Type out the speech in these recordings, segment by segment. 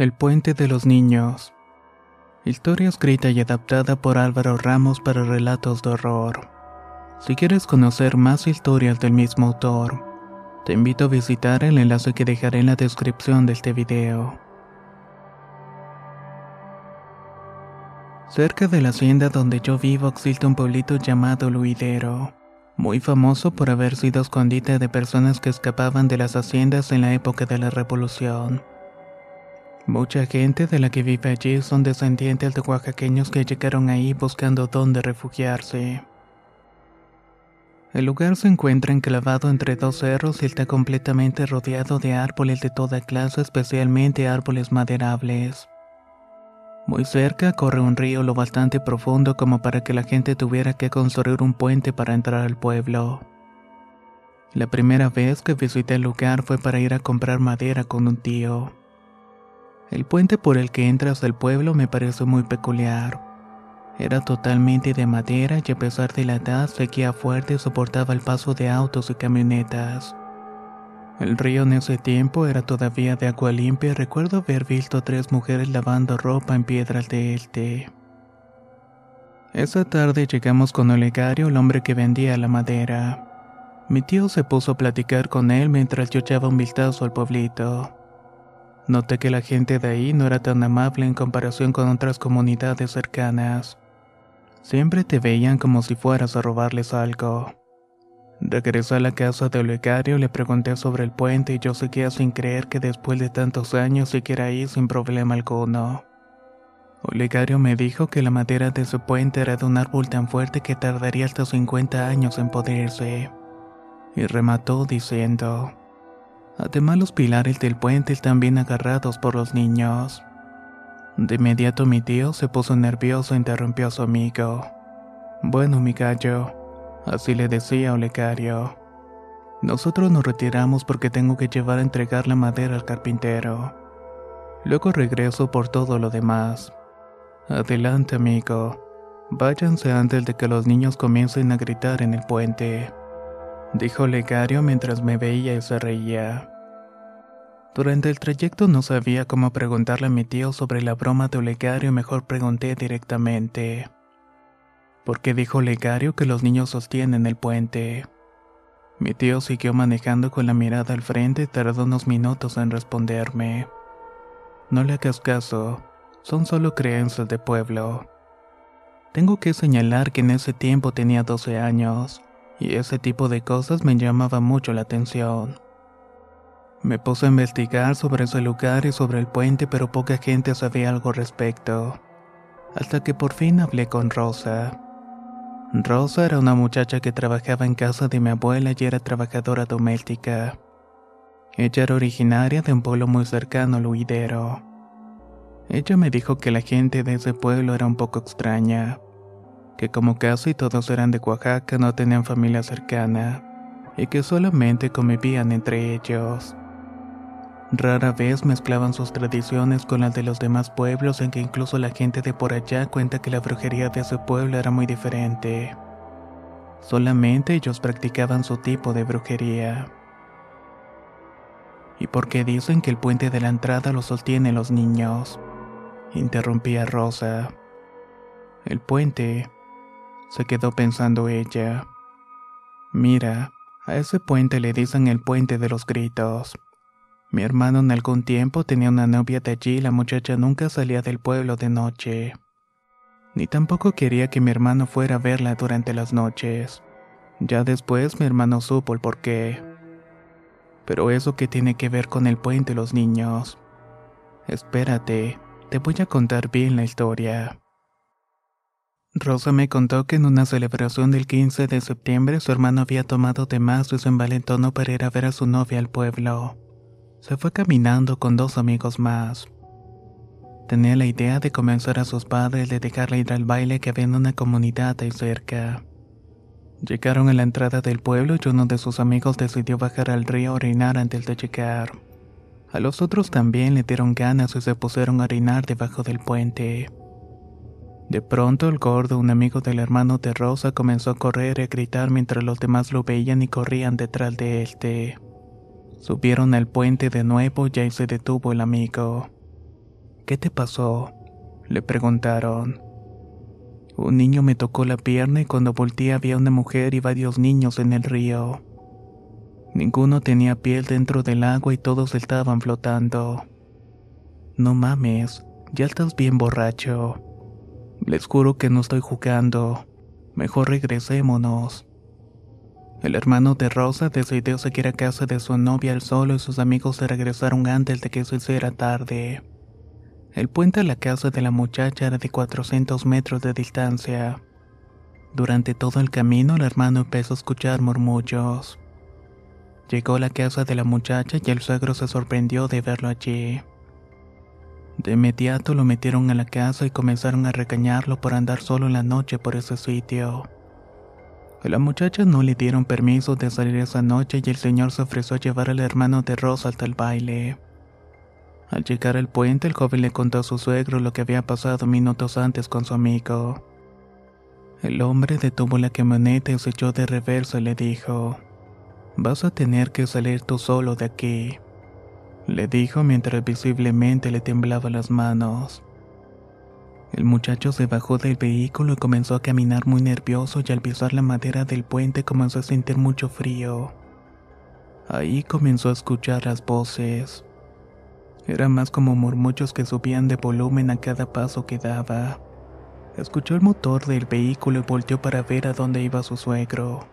El puente de los niños. Historia escrita y adaptada por Álvaro Ramos para relatos de horror. Si quieres conocer más historias del mismo autor, te invito a visitar el enlace que dejaré en la descripción de este video. Cerca de la hacienda donde yo vivo existe un pueblito llamado Luidero, muy famoso por haber sido escondite de personas que escapaban de las haciendas en la época de la Revolución. Mucha gente de la que vive allí son descendientes de oaxaqueños que llegaron ahí buscando dónde refugiarse. El lugar se encuentra enclavado entre dos cerros y está completamente rodeado de árboles de toda clase, especialmente árboles maderables. Muy cerca corre un río lo bastante profundo como para que la gente tuviera que construir un puente para entrar al pueblo. La primera vez que visité el lugar fue para ir a comprar madera con un tío. El puente por el que entras al pueblo me pareció muy peculiar. Era totalmente de madera y a pesar de la edad seguía fuerte y soportaba el paso de autos y camionetas. El río en ese tiempo era todavía de agua limpia y recuerdo haber visto a tres mujeres lavando ropa en piedras de este. Esa tarde llegamos con Olegario, el hombre que vendía la madera. Mi tío se puso a platicar con él mientras yo echaba un vistazo al pueblito. Noté que la gente de ahí no era tan amable en comparación con otras comunidades cercanas. Siempre te veían como si fueras a robarles algo. Regresé a la casa de Olegario, le pregunté sobre el puente y yo seguía sin creer que después de tantos años siguiera ahí sin problema alguno. Olegario me dijo que la madera de su puente era de un árbol tan fuerte que tardaría hasta 50 años en poderse. Y remató diciendo, Además los pilares del puente bien agarrados por los niños. De inmediato mi tío se puso nervioso e interrumpió a su amigo. Bueno, mi gallo, así le decía Olegario. Nosotros nos retiramos porque tengo que llevar a entregar la madera al carpintero. Luego regreso por todo lo demás. Adelante, amigo. Váyanse antes de que los niños comiencen a gritar en el puente, dijo Legario mientras me veía y se reía. Durante el trayecto no sabía cómo preguntarle a mi tío sobre la broma de Olegario mejor pregunté directamente. ¿Por qué dijo Olegario que los niños sostienen el puente? Mi tío siguió manejando con la mirada al frente y tardó unos minutos en responderme. No le hagas caso, son solo creencias de pueblo. Tengo que señalar que en ese tiempo tenía 12 años, y ese tipo de cosas me llamaba mucho la atención. Me puse a investigar sobre ese lugar y sobre el puente, pero poca gente sabía algo al respecto. Hasta que por fin hablé con Rosa. Rosa era una muchacha que trabajaba en casa de mi abuela y era trabajadora doméstica. Ella era originaria de un pueblo muy cercano a Luidero. Ella me dijo que la gente de ese pueblo era un poco extraña, que como casi todos eran de Oaxaca no tenían familia cercana y que solamente convivían entre ellos. Rara vez mezclaban sus tradiciones con las de los demás pueblos en que incluso la gente de por allá cuenta que la brujería de ese pueblo era muy diferente. Solamente ellos practicaban su tipo de brujería. ¿Y por qué dicen que el puente de la entrada lo sostienen los niños? Interrumpía Rosa. El puente, se quedó pensando ella. Mira, a ese puente le dicen el puente de los gritos. Mi hermano en algún tiempo tenía una novia de allí y la muchacha nunca salía del pueblo de noche. Ni tampoco quería que mi hermano fuera a verla durante las noches. Ya después mi hermano supo el porqué. Pero eso que tiene que ver con el puente los niños. Espérate, te voy a contar bien la historia. Rosa me contó que en una celebración del 15 de septiembre su hermano había tomado de más y se envalentonó para ir a ver a su novia al pueblo. Se fue caminando con dos amigos más. Tenía la idea de convencer a sus padres de dejarle ir al baile que había en una comunidad ahí cerca. Llegaron a la entrada del pueblo y uno de sus amigos decidió bajar al río a orinar antes de llegar. A los otros también le dieron ganas y se pusieron a orinar debajo del puente. De pronto el gordo, un amigo del hermano de Rosa, comenzó a correr y a gritar mientras los demás lo veían y corrían detrás de él. Subieron al puente de nuevo y se detuvo el amigo. ¿Qué te pasó? Le preguntaron. Un niño me tocó la pierna y cuando volteé había una mujer y varios niños en el río. Ninguno tenía piel dentro del agua y todos estaban flotando. No mames, ya estás bien borracho. Les juro que no estoy jugando. Mejor regresémonos. El hermano de Rosa decidió seguir a casa de su novia al solo y sus amigos se regresaron antes de que se hiciera tarde. El puente a la casa de la muchacha era de 400 metros de distancia. Durante todo el camino el hermano empezó a escuchar murmullos. Llegó a la casa de la muchacha y el suegro se sorprendió de verlo allí. De inmediato lo metieron a la casa y comenzaron a regañarlo por andar solo en la noche por ese sitio. A la muchacha no le dieron permiso de salir esa noche y el señor se ofreció a llevar al hermano de Rosa hasta el baile. Al llegar al puente, el joven le contó a su suegro lo que había pasado minutos antes con su amigo. El hombre detuvo la camioneta y se echó de reverso y le dijo, Vas a tener que salir tú solo de aquí, le dijo mientras visiblemente le temblaban las manos. El muchacho se bajó del vehículo y comenzó a caminar muy nervioso y al pisar la madera del puente comenzó a sentir mucho frío. Ahí comenzó a escuchar las voces. Eran más como murmullos que subían de volumen a cada paso que daba. Escuchó el motor del vehículo y volteó para ver a dónde iba su suegro.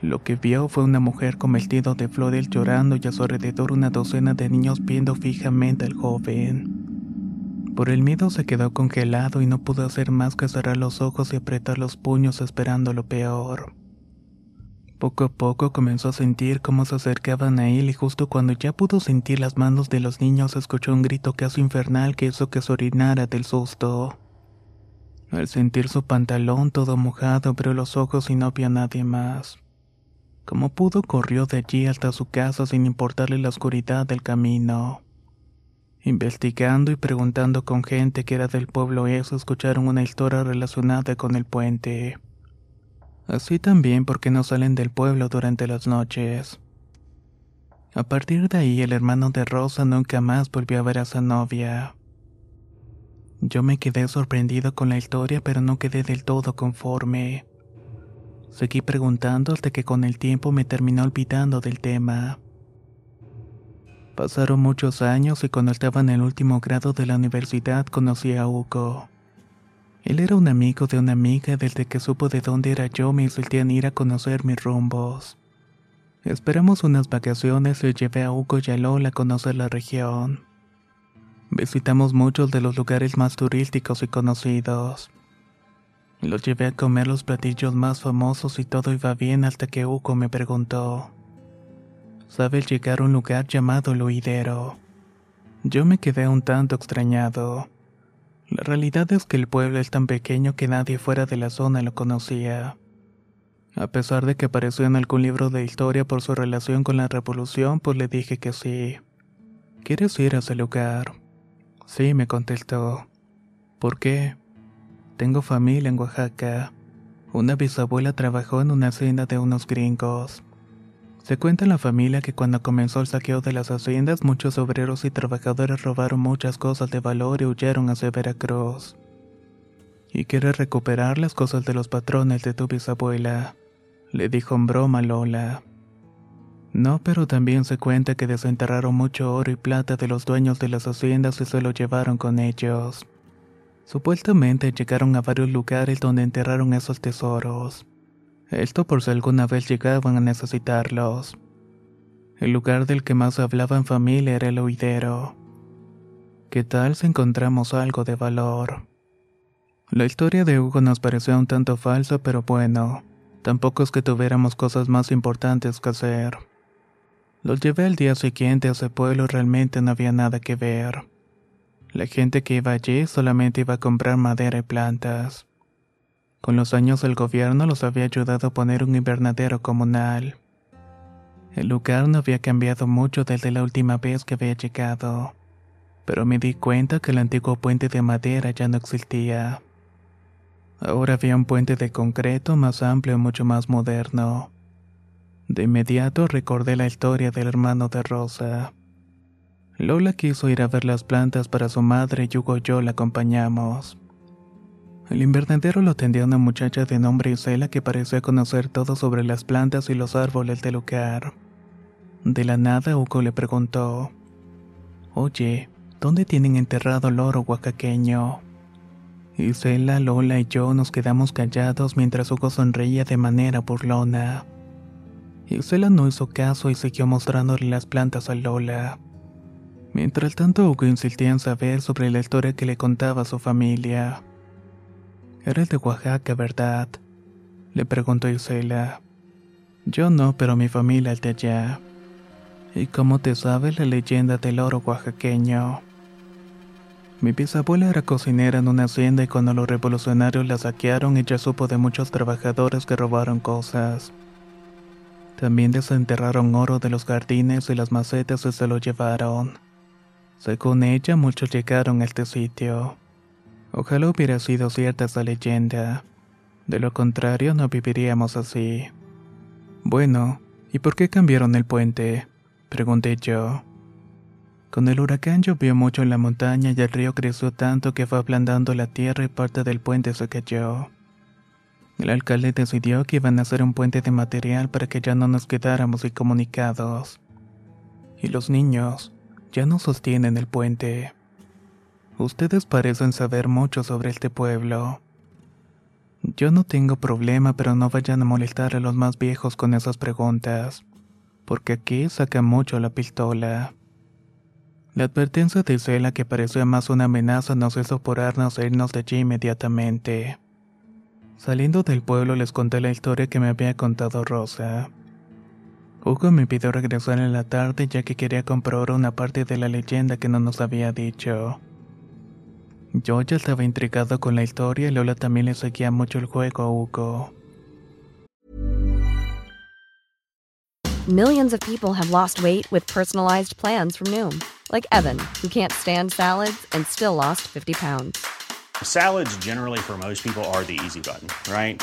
Lo que vio fue una mujer con vestido de flores llorando y a su alrededor una docena de niños viendo fijamente al joven. Por el miedo se quedó congelado y no pudo hacer más que cerrar los ojos y apretar los puños esperando lo peor. Poco a poco comenzó a sentir cómo se acercaban a él y justo cuando ya pudo sentir las manos de los niños escuchó un grito casi infernal que hizo que se orinara del susto. Al sentir su pantalón todo mojado abrió los ojos y no vio a nadie más. Como pudo corrió de allí hasta su casa sin importarle la oscuridad del camino. Investigando y preguntando con gente que era del pueblo eso escucharon una historia relacionada con el puente. Así también porque no salen del pueblo durante las noches. A partir de ahí el hermano de Rosa nunca más volvió a ver a su novia. Yo me quedé sorprendido con la historia pero no quedé del todo conforme. Seguí preguntando hasta que con el tiempo me terminó olvidando del tema. Pasaron muchos años y cuando estaba en el último grado de la universidad conocí a Hugo. Él era un amigo de una amiga desde que supo de dónde era yo me insistía en ir a conocer mis rumbos. Esperamos unas vacaciones y llevé a Hugo y a Lola a conocer la región. Visitamos muchos de los lugares más turísticos y conocidos. Los llevé a comer los platillos más famosos y todo iba bien hasta que Hugo me preguntó. ¿Sabes llegar a un lugar llamado Luidero? Yo me quedé un tanto extrañado. La realidad es que el pueblo es tan pequeño que nadie fuera de la zona lo conocía. A pesar de que apareció en algún libro de historia por su relación con la revolución, pues le dije que sí. ¿Quieres ir a ese lugar? Sí, me contestó. ¿Por qué? Tengo familia en Oaxaca. Una bisabuela trabajó en una hacienda de unos gringos. Se cuenta en la familia que cuando comenzó el saqueo de las haciendas, muchos obreros y trabajadores robaron muchas cosas de valor y huyeron hacia Veracruz. Y quiere recuperar las cosas de los patrones de tu bisabuela, le dijo en broma Lola. No, pero también se cuenta que desenterraron mucho oro y plata de los dueños de las haciendas y se lo llevaron con ellos. Supuestamente llegaron a varios lugares donde enterraron esos tesoros. Esto por si alguna vez llegaban a necesitarlos. El lugar del que más hablaba en familia era el oidero. ¿Qué tal si encontramos algo de valor? La historia de Hugo nos pareció un tanto falsa, pero bueno, tampoco es que tuviéramos cosas más importantes que hacer. Los llevé al día siguiente a ese pueblo y realmente no había nada que ver. La gente que iba allí solamente iba a comprar madera y plantas. Con los años el gobierno los había ayudado a poner un invernadero comunal. El lugar no había cambiado mucho desde la última vez que había llegado, pero me di cuenta que el antiguo puente de madera ya no existía. Ahora había un puente de concreto más amplio y mucho más moderno. De inmediato recordé la historia del hermano de Rosa. Lola quiso ir a ver las plantas para su madre y Hugo y yo la acompañamos. El invernadero lo atendía una muchacha de nombre Isela que parecía conocer todo sobre las plantas y los árboles del lugar. De la nada Hugo le preguntó, Oye, ¿dónde tienen enterrado el oro oaxaqueño? Isela, Lola y yo nos quedamos callados mientras Hugo sonreía de manera burlona. Isela no hizo caso y siguió mostrándole las plantas a Lola. Mientras tanto, Hugo insistía en saber sobre la historia que le contaba a su familia. Era de Oaxaca, ¿verdad? Le preguntó Isela. Yo no, pero mi familia es de allá. ¿Y cómo te sabe la leyenda del oro oaxaqueño? Mi bisabuela era cocinera en una hacienda y cuando los revolucionarios la saquearon ella supo de muchos trabajadores que robaron cosas. También desenterraron oro de los jardines y las macetas y se lo llevaron. Según ella, muchos llegaron a este sitio. Ojalá hubiera sido cierta esa leyenda. De lo contrario, no viviríamos así. Bueno, ¿y por qué cambiaron el puente? Pregunté yo. Con el huracán llovió mucho en la montaña y el río creció tanto que fue ablandando la tierra y parte del puente se cayó. El alcalde decidió que iban a hacer un puente de material para que ya no nos quedáramos incomunicados. Y los niños, ya no sostienen el puente. Ustedes parecen saber mucho sobre este pueblo. Yo no tengo problema, pero no vayan a molestar a los más viejos con esas preguntas, porque aquí saca mucho la pistola. La advertencia de Isela, que parecía más una amenaza, nos hizo apurarnos a irnos de allí inmediatamente. Saliendo del pueblo les conté la historia que me había contado Rosa. Hugo me pidió regresar en la tarde ya que quería comprobar una parte de la leyenda que no nos había dicho. Yo ya estaba intrigado con la historia y Lola también le seguía mucho el juego a Hugo. Millions of people have lost weight with personalized plans from Noom, like Evan, who can't stand salads and still lost 50 pounds. Salads generally for most people are the easy button, right?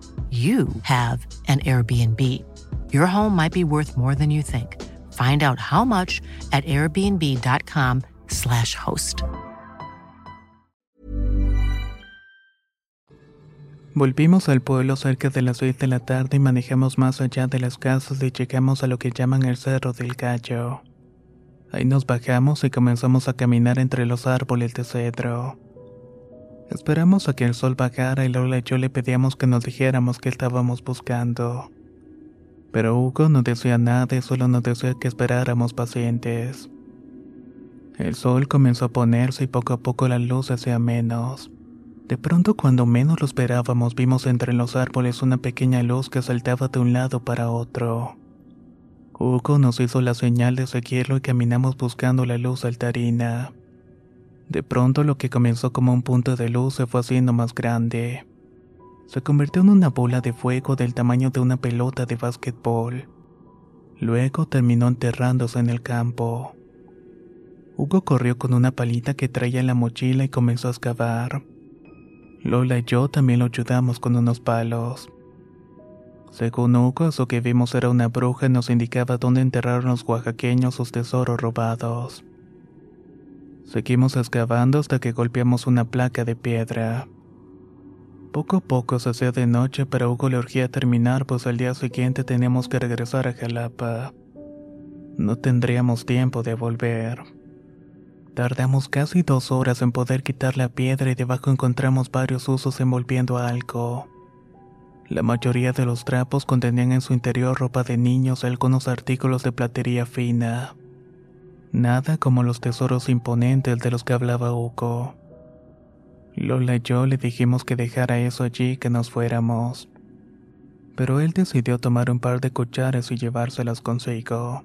you have an Airbnb. Your home might be worth more than you think. Find out how much at airbnb.com/slash host. Volvimos al pueblo cerca de las 6 de la tarde y manejamos más allá de las casas y llegamos a lo que llaman el Cerro del Gallo. Ahí nos bajamos y comenzamos a caminar entre los árboles de cedro. Esperamos a que el sol bajara y Lola y yo le pedíamos que nos dijéramos qué estábamos buscando. Pero Hugo no decía nada y solo nos decía que esperáramos pacientes. El sol comenzó a ponerse y poco a poco la luz hacía menos. De pronto, cuando menos lo esperábamos, vimos entre los árboles una pequeña luz que saltaba de un lado para otro. Hugo nos hizo la señal de seguirlo y caminamos buscando la luz saltarina. De pronto lo que comenzó como un punto de luz se fue haciendo más grande. Se convirtió en una bola de fuego del tamaño de una pelota de básquetbol. Luego terminó enterrándose en el campo. Hugo corrió con una palita que traía en la mochila y comenzó a excavar. Lola y yo también lo ayudamos con unos palos. Según Hugo, eso que vimos era una bruja y nos indicaba dónde enterraron los oaxaqueños sus tesoros robados. Seguimos excavando hasta que golpeamos una placa de piedra. Poco a poco se hacía de noche, pero Hugo le urgía terminar, pues al día siguiente teníamos que regresar a Jalapa. No tendríamos tiempo de volver. Tardamos casi dos horas en poder quitar la piedra y debajo encontramos varios usos envolviendo algo. La mayoría de los trapos contenían en su interior ropa de niños y algunos artículos de platería fina. Nada como los tesoros imponentes de los que hablaba Hugo. Lola y yo le dijimos que dejara eso allí y que nos fuéramos. Pero él decidió tomar un par de cucharas y llevárselas consigo.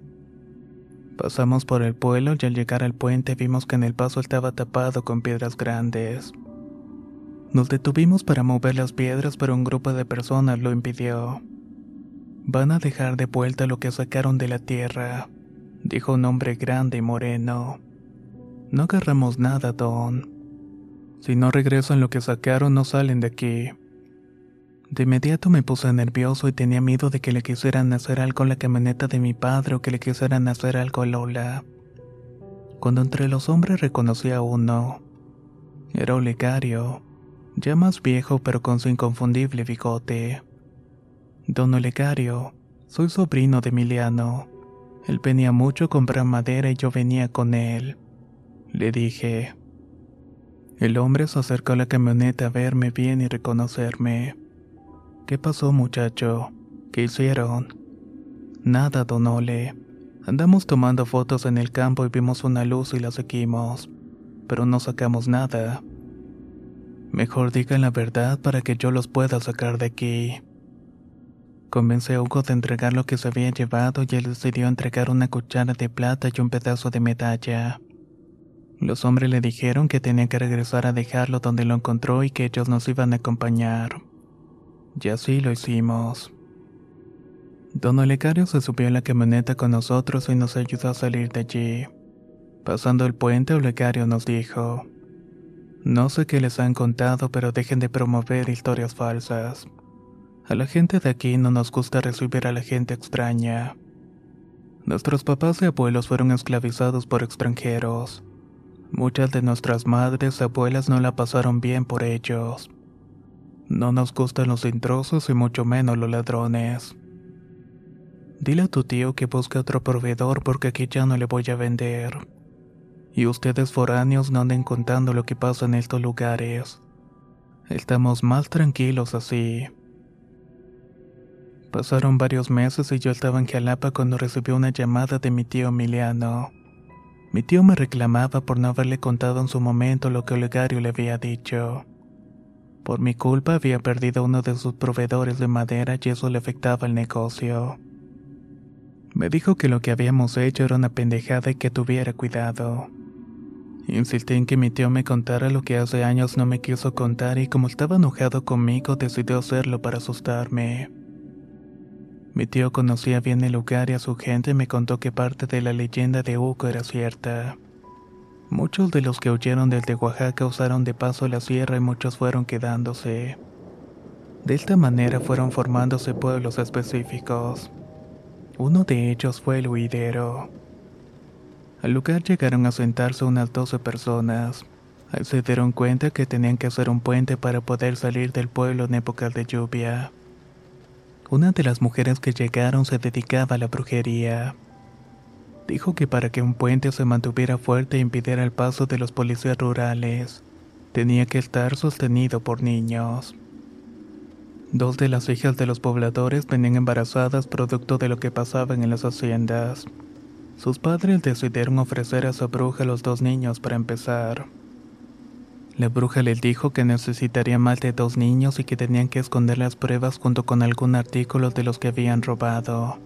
Pasamos por el pueblo y al llegar al puente vimos que en el paso estaba tapado con piedras grandes. Nos detuvimos para mover las piedras, pero un grupo de personas lo impidió. Van a dejar de vuelta lo que sacaron de la tierra, dijo un hombre grande y moreno. No agarramos nada, Don. Si no regresan lo que sacaron, no salen de aquí. De inmediato me puse nervioso y tenía miedo de que le quisieran hacer algo a la camioneta de mi padre o que le quisieran hacer algo a Lola. Cuando entre los hombres reconocí a uno. Era Olegario, ya más viejo pero con su inconfundible bigote. Don Olegario, soy sobrino de Emiliano. Él venía mucho a comprar madera y yo venía con él. Le dije. El hombre se acercó a la camioneta a verme bien y reconocerme. ¿Qué pasó, muchacho? ¿Qué hicieron? Nada, don Ole. Andamos tomando fotos en el campo y vimos una luz y la seguimos, pero no sacamos nada. Mejor digan la verdad para que yo los pueda sacar de aquí. Convencé a Hugo de entregar lo que se había llevado y él decidió entregar una cuchara de plata y un pedazo de medalla. Los hombres le dijeron que tenía que regresar a dejarlo donde lo encontró y que ellos nos iban a acompañar. Y así lo hicimos. Don Olegario se subió a la camioneta con nosotros y nos ayudó a salir de allí. Pasando el puente, Olegario nos dijo, No sé qué les han contado, pero dejen de promover historias falsas. A la gente de aquí no nos gusta recibir a la gente extraña. Nuestros papás y abuelos fueron esclavizados por extranjeros. Muchas de nuestras madres y abuelas no la pasaron bien por ellos. No nos gustan los intrusos y mucho menos los ladrones. Dile a tu tío que busque otro proveedor porque aquí ya no le voy a vender. Y ustedes foráneos no anden contando lo que pasa en estos lugares. Estamos más tranquilos así. Pasaron varios meses y yo estaba en Jalapa cuando recibí una llamada de mi tío Emiliano. Mi tío me reclamaba por no haberle contado en su momento lo que Olegario le había dicho. Por mi culpa había perdido uno de sus proveedores de madera y eso le afectaba el negocio. Me dijo que lo que habíamos hecho era una pendejada y que tuviera cuidado. Insistí en que mi tío me contara lo que hace años no me quiso contar y como estaba enojado conmigo decidió hacerlo para asustarme. Mi tío conocía bien el lugar y a su gente me contó que parte de la leyenda de Uco era cierta. Muchos de los que huyeron desde Oaxaca usaron de paso la sierra y muchos fueron quedándose. De esta manera fueron formándose pueblos específicos. Uno de ellos fue el huidero. Al lugar llegaron a sentarse unas 12 personas. Se dieron cuenta que tenían que hacer un puente para poder salir del pueblo en épocas de lluvia. Una de las mujeres que llegaron se dedicaba a la brujería. Dijo que para que un puente se mantuviera fuerte e impidiera el paso de los policías rurales, tenía que estar sostenido por niños. Dos de las hijas de los pobladores venían embarazadas producto de lo que pasaba en las haciendas. Sus padres decidieron ofrecer a su bruja los dos niños para empezar. La bruja les dijo que necesitaría más de dos niños y que tenían que esconder las pruebas junto con algún artículo de los que habían robado.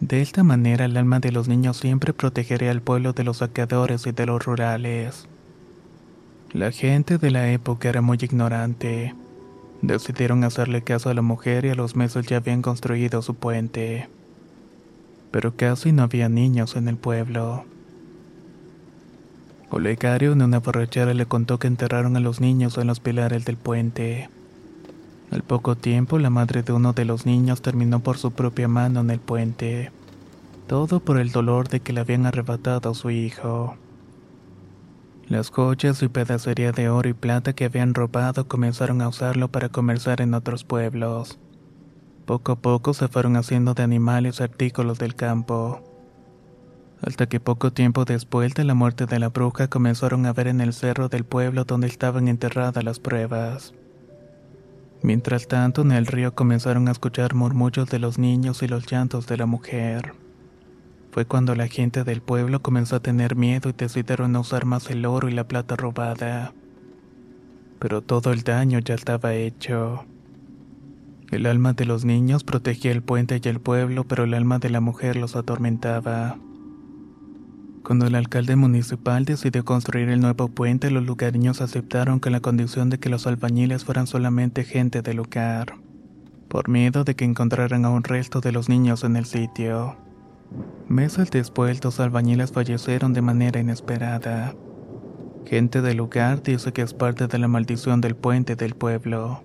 De esta manera el alma de los niños siempre protegería al pueblo de los saqueadores y de los rurales. La gente de la época era muy ignorante. Decidieron hacerle caso a la mujer y a los meses ya habían construido su puente. Pero casi no había niños en el pueblo. Olegario en una borrachera le contó que enterraron a los niños en los pilares del puente. Al poco tiempo, la madre de uno de los niños terminó por su propia mano en el puente. Todo por el dolor de que le habían arrebatado a su hijo. Las joyas y pedacería de oro y plata que habían robado comenzaron a usarlo para comerciar en otros pueblos. Poco a poco se fueron haciendo de animales artículos del campo. Hasta que poco tiempo después de la muerte de la bruja comenzaron a ver en el cerro del pueblo donde estaban enterradas las pruebas. Mientras tanto, en el río comenzaron a escuchar murmullos de los niños y los llantos de la mujer. Fue cuando la gente del pueblo comenzó a tener miedo y decidieron no usar más el oro y la plata robada. Pero todo el daño ya estaba hecho. El alma de los niños protegía el puente y el pueblo, pero el alma de la mujer los atormentaba. Cuando el alcalde municipal decidió construir el nuevo puente, los lugareños aceptaron con la condición de que los albañiles fueran solamente gente del lugar, por miedo de que encontraran a un resto de los niños en el sitio. Meses después, los albañiles fallecieron de manera inesperada. Gente del lugar dice que es parte de la maldición del puente del pueblo.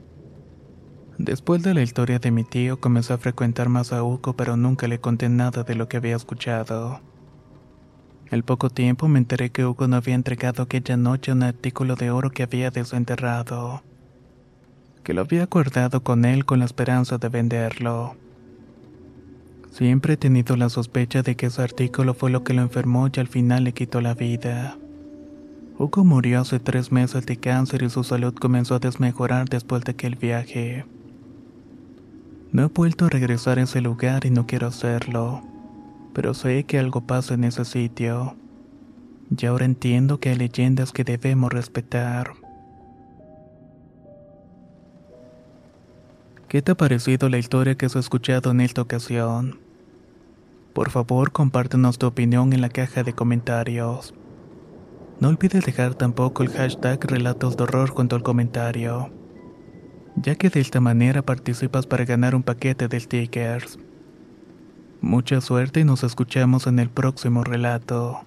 Después de la historia de mi tío, comenzó a frecuentar más a Uco, pero nunca le conté nada de lo que había escuchado. Al poco tiempo me enteré que Hugo no había entregado aquella noche un artículo de oro que había desenterrado, que lo había guardado con él con la esperanza de venderlo. Siempre he tenido la sospecha de que ese artículo fue lo que lo enfermó y al final le quitó la vida. Hugo murió hace tres meses de cáncer y su salud comenzó a desmejorar después de aquel viaje. No he vuelto a regresar a ese lugar y no quiero hacerlo pero sé que algo pasa en ese sitio. Y ahora entiendo que hay leyendas que debemos respetar. ¿Qué te ha parecido la historia que has escuchado en esta ocasión? Por favor, compártenos tu opinión en la caja de comentarios. No olvides dejar tampoco el hashtag Relatos de Horror junto al comentario, ya que de esta manera participas para ganar un paquete de stickers. Mucha suerte y nos escuchamos en el próximo relato.